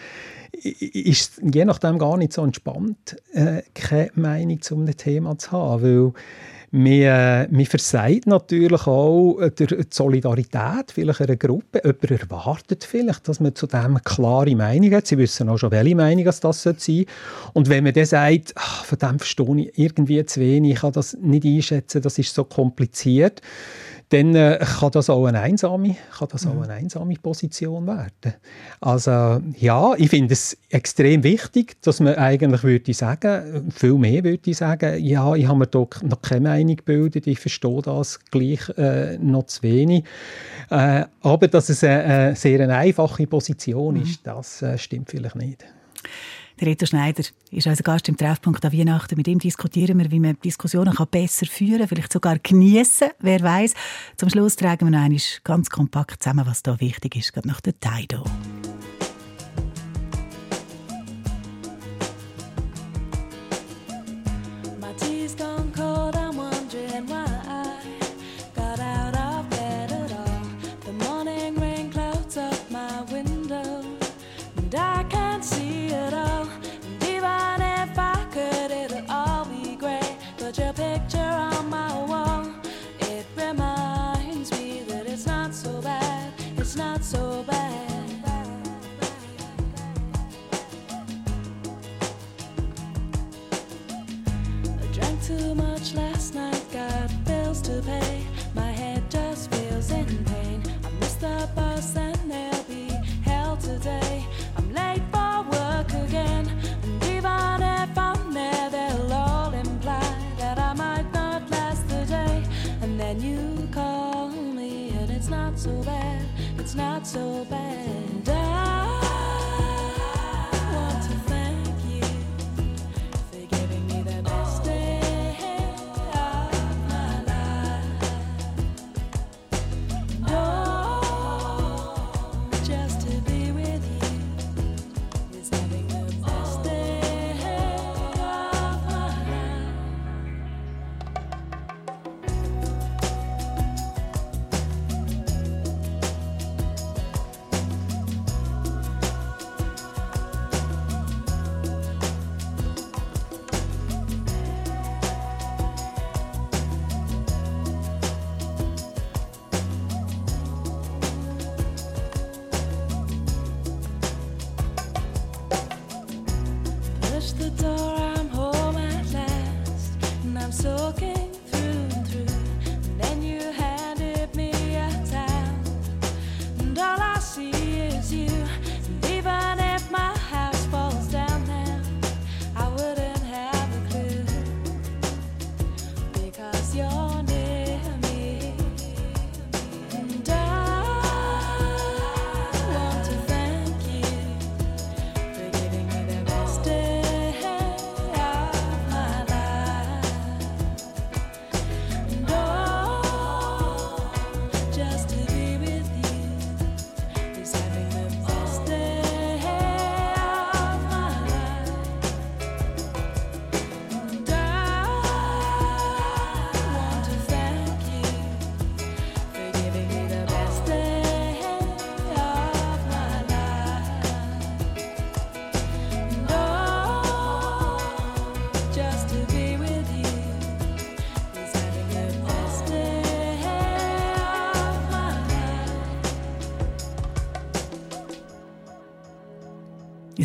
ist je nachdem gar nicht so entspannt, äh, keine Meinung zu einem Thema zu haben, weil man, man versagt natürlich auch die Solidarität vielleicht einer Gruppe. Jemand erwartet vielleicht, dass man zu dem eine klare Meinung hat. Sie wissen auch schon, welche Meinung das sein sollte. Und wenn man dann sagt, ach, von dem verstehe ich irgendwie zu wenig, ich kann das nicht einschätzen, das ist so kompliziert, dann äh, kann das auch eine einsame, kann das auch mhm. eine einsame Position werden. Also ja, ich finde es extrem wichtig, dass man eigentlich würde sagen, viel mehr würde ich sagen, ja, ich habe mir doch noch keine Meinung gebildet, ich verstehe das gleich äh, noch zu wenig. Äh, aber dass es eine, eine sehr eine einfache Position mhm. ist, das äh, stimmt vielleicht nicht. Der Reto Schneider ist unser Gast im Treffpunkt an Weihnachten. Mit ihm diskutieren wir, wie man Diskussionen besser führen kann, vielleicht sogar geniessen, wer weiß. Zum Schluss tragen wir noch einmal ganz kompakt zusammen, was da wichtig ist, gerade nach der Taido. it's not so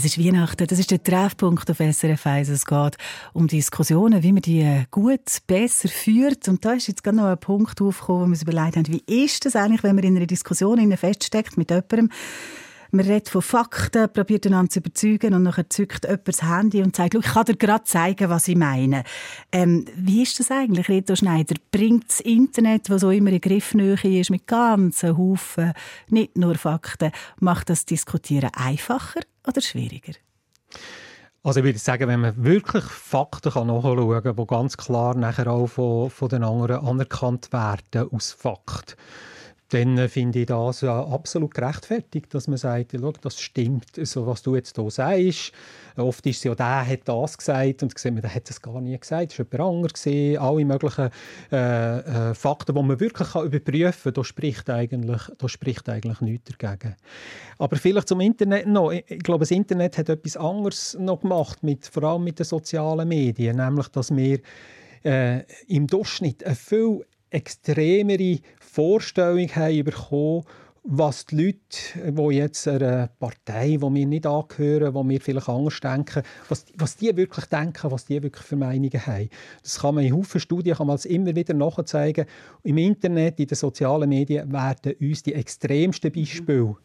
Es ist Weihnachten, das ist der Treffpunkt auf SRF 1. Es geht um Diskussionen, wie man die gut, besser führt. Und da ist jetzt gerade noch ein Punkt aufgekommen, wo wir uns überlegt haben, wie ist das eigentlich, wenn man in einer Diskussion feststeckt mit jemandem, man redet von Fakten, probiert einander zu überzeugen und dann zückt jemand das Handy und sagt, «Schau, ich kann dir gerade zeigen, was ich meine. Ähm, wie ist das eigentlich, Reto Schneider? Bringt das Internet, das so immer in Griffnähe ist, mit ganzen Haufen, nicht nur Fakten, macht das Diskutieren einfacher oder schwieriger? Also ich würde sagen, wenn man wirklich Fakten kann nachschauen kann, die ganz klar nachher auch von, von den anderen anerkannt werden aus Fakt, dann äh, finde ich das äh, absolut gerechtfertigt, dass man sagt, ja, das stimmt, so, was du jetzt hier sagst. Oft ist es ja, der hat das gesagt und sieht man, der hat das gar nie gesagt, das war jemand anderes. Gewesen. Alle möglichen äh, äh, Fakten, die man wirklich kann überprüfen kann, da spricht, eigentlich, spricht eigentlich nichts dagegen. Aber vielleicht zum Internet noch. Ich ich glaube, das Internet hat etwas anderes noch gemacht, mit, vor allem mit den sozialen Medien, nämlich, dass wir äh, im Durchschnitt eine viel extremere Vorstellung haben bekommen, was die Leute, die jetzt einer Partei, die wir nicht angehören, die wir vielleicht anders denken, was, was die wirklich denken, was die wirklich für Meinungen haben. Das kann man in Haufen Studien kann man immer wieder nachzeigen. Im Internet, in den sozialen Medien werden uns die extremsten Beispiele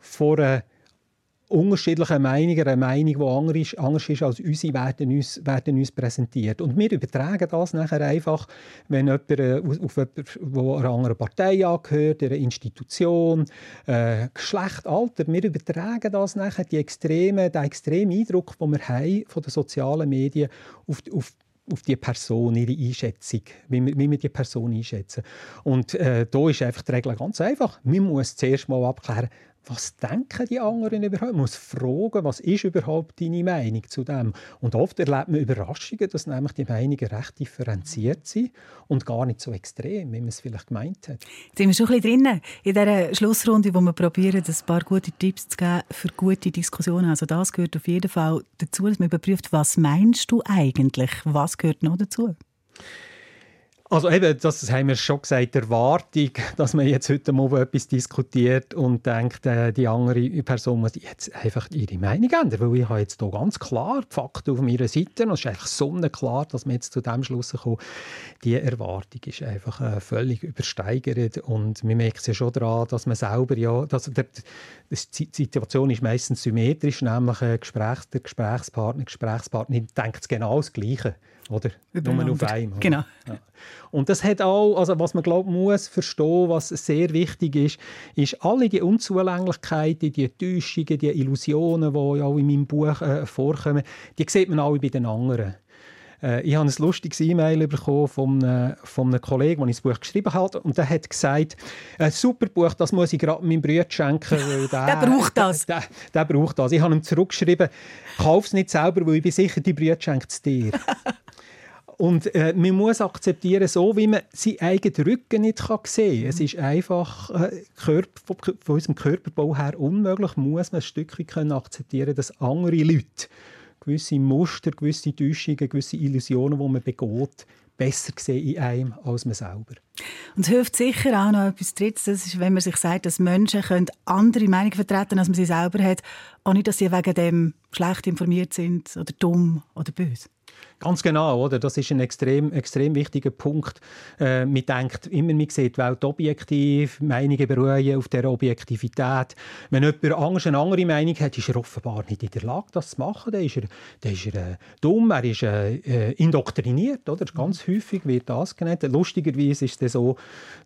von einer unterschiedlichen Meinungen, eine Meinung, die anders ist, anders ist als unsere, werden uns, werden uns präsentiert. Und wir übertragen das nachher einfach, wenn jemand äh, auf jemanden, der einer anderen Partei angehört, einer Institution, äh, Geschlecht, Alter, wir übertragen das nachher, die extreme, den extremen Eindruck, den wir haben von den sozialen Medien auf, auf auf die Person, ihre Einschätzung, wie wir, wie wir die Person einschätzen. Und äh, da ist einfach die Regel ganz einfach. Man muss zuerst mal abklären, was denken die anderen überhaupt? Man muss fragen, was ist überhaupt deine Meinung zu dem? Und oft erlebt man Überraschungen, dass nämlich die Meinungen recht differenziert sind und gar nicht so extrem, wie man es vielleicht gemeint hat. Jetzt sind wir schon ein bisschen drin in dieser Schlussrunde, wo wir probieren, ein paar gute Tipps zu geben für gute Diskussionen. Also das gehört auf jeden Fall dazu, dass man überprüft, was meinst du eigentlich? Was gehört noch dazu? Also eben, das haben wir schon gesagt, die Erwartung, dass man jetzt heute mal etwas diskutiert und denkt, äh, die andere Person muss jetzt einfach ihre Meinung ändern, weil ich habe jetzt hier ganz klar die Fakten auf meiner Seite und es ist einfach sonnenklar, dass wir jetzt zu dem Schluss kommen. Die Erwartung ist einfach äh, völlig übersteigert und man merkt es ja schon daran, dass man selber ja, dass der, die Situation ist meistens symmetrisch, nämlich äh, Gesprächs, der Gesprächspartner, Gesprächspartnerin denkt genau das Gleiche, oder? Nur auf Übereinander. einmal. Genau. Ja. Und das hat auch, also was man glaubt muss verstehen, was sehr wichtig ist, ist alle die Unzulänglichkeiten, die Täuschungen, die Illusionen, die ja auch in meinem Buch äh, vorkommen, die sieht man alle bei den anderen. Äh, ich habe ein lustiges E-Mail bekommen von einem, von einem Kollegen, der das Buch geschrieben hat. Und der hat gesagt, ein super Buch, das muss ich gerade meinem Bruder schenken. Weil der, der braucht das. Der, der, braucht das. Ich habe ihm zurückgeschrieben, kauf es nicht selber, weil ich bin sicher, die Bruder schenkt es dir. Und äh, man muss akzeptieren, so wie man seinen eigenen Rücken nicht kann sehen kann. Es ist einfach äh, Körper, von, von unserem Körperbau her unmöglich, muss man ein Stückchen können akzeptieren, dass andere Leute gewisse Muster, gewisse Täuschungen, gewisse Illusionen, die man begeht, besser sehen in einem als man selber. Und es hilft sicher auch noch etwas Drittes, das ist, wenn man sich sagt, dass Menschen können andere Meinungen vertreten als man sie selber hat, ohne dass sie wegen dem schlecht informiert sind oder dumm oder böse. Ganz genau, oder? Das ist ein extrem, extrem wichtiger Punkt. Äh, man denkt immer, man sieht die Welt objektiv, Meinungen beruhen auf der Objektivität. Wenn jemand Angst eine andere Meinung hat, ist er offenbar nicht in der Lage, das zu machen. Dann ist er, dann ist er äh, dumm, er ist äh, äh indoktriniert, oder? Ganz häufig wird das genannt. Lustigerweise ist es so,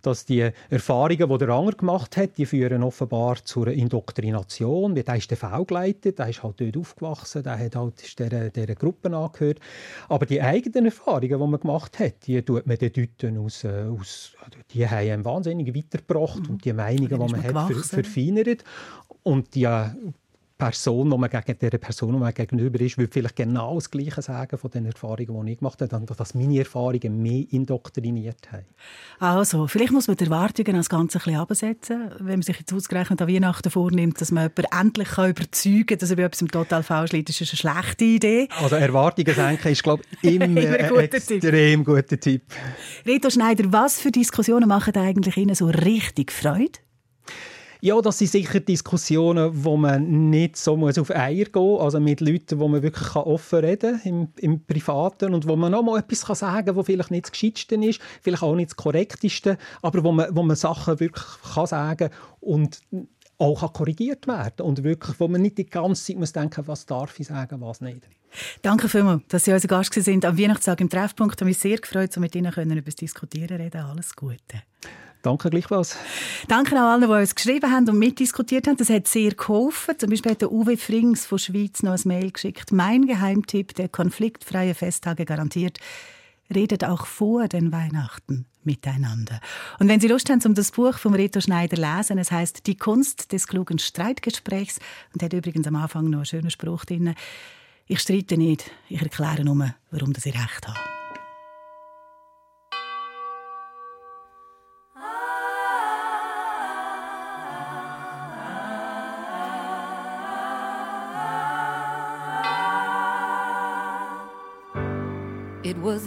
dass die Erfahrungen, die der andere gemacht hat, die führen offenbar zu einer Indoktrination. Der ist der geleitet, der ist halt dort aufgewachsen, der hat halt dieser, dieser Gruppe angehört. Aber die eigenen Erfahrungen, die man gemacht hat, die tut man dann aus, äh, aus die haben einen wahnsinnig weitergebracht mhm. und die Meinungen, die man hat, ver verfeinert. Und die Person, die man gegen der Person, die man gegenüber ist, würde vielleicht genau das Gleiche sagen von den Erfahrungen, die ich gemacht habe, dass meine Erfahrungen mehr indoktriniert haben. Also, vielleicht muss man die Erwartungen als ganz ein bisschen absetzen, wenn man sich jetzt ausgerechnet an Weihnachten vornimmt, dass man jemanden endlich kann überzeugen kann, dass er bei etwas total falsch liegt, das ist eine schlechte Idee. Also Erwartungen senken ist, glaube ich, immer, immer ein guter extrem Tipp. guter Tipp. Rito Schneider, was für Diskussionen machen eigentlich Ihnen so richtig Freude? Ja, das sind sicher Diskussionen, wo man nicht so muss auf Eier gehen muss, also mit Leuten, wo man wirklich offen reden kann im, im Privaten und wo man auch mal etwas kann sagen kann, was vielleicht nicht das Gescheitste ist, vielleicht auch nicht das Korrekteste, aber wo man, wo man Sachen wirklich kann sagen und auch kann korrigiert werden und wirklich, wo man nicht die ganze Zeit muss denken, was darf ich sagen, was nicht. Danke vielmals, dass Sie unser Gast sind am Weihnachtstag im Treffpunkt. Ich mich sehr gefreut, so mit Ihnen über das Diskutieren reden. Alles Gute. Danke gleichfalls. Danke auch allen, die uns geschrieben haben und mitdiskutiert haben. Das hat sehr geholfen. Zum Beispiel hat der Uwe Frings von Schweiz noch ein Mail geschickt. Mein Geheimtipp, der konfliktfreie Festtage garantiert, redet auch vor den Weihnachten miteinander. Und wenn Sie Lust haben, um das Buch von Reto Schneider lesen, es heißt Die Kunst des klugen Streitgesprächs und hat übrigens am Anfang noch einen schönen Spruch drin. Ich streite nicht, ich erkläre nur, warum ich recht habe.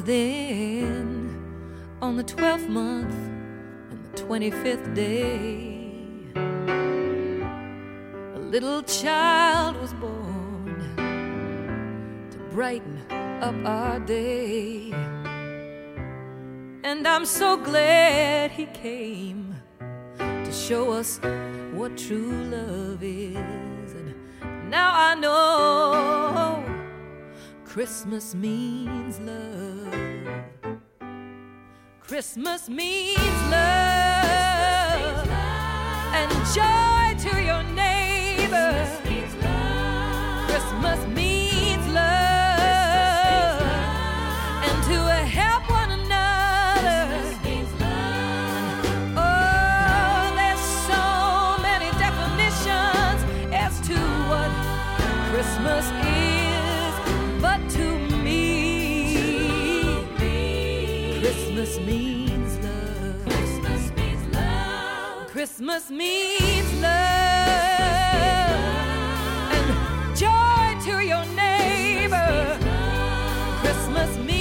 Then, on the twelfth month and the twenty fifth day, a little child was born to brighten up our day. And I'm so glad he came to show us what true love is. And now I know Christmas means love. Christmas means love. And joy to your neighbor. Christmas means Christmas means love. And joy to your neighbor. Christmas means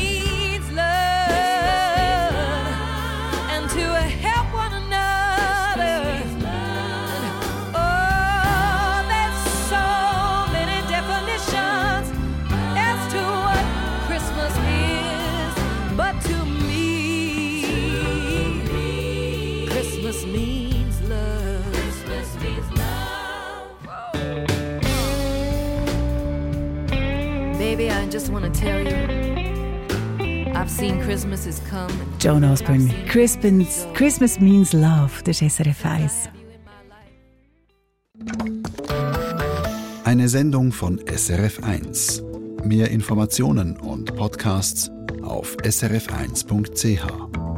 just want to tell you, I've seen Christmas has come. Joan Osborne. Christmas, Christmas means love. Das ist SRF 1. Eine Sendung von SRF 1. Mehr Informationen und Podcasts auf srf1.ch.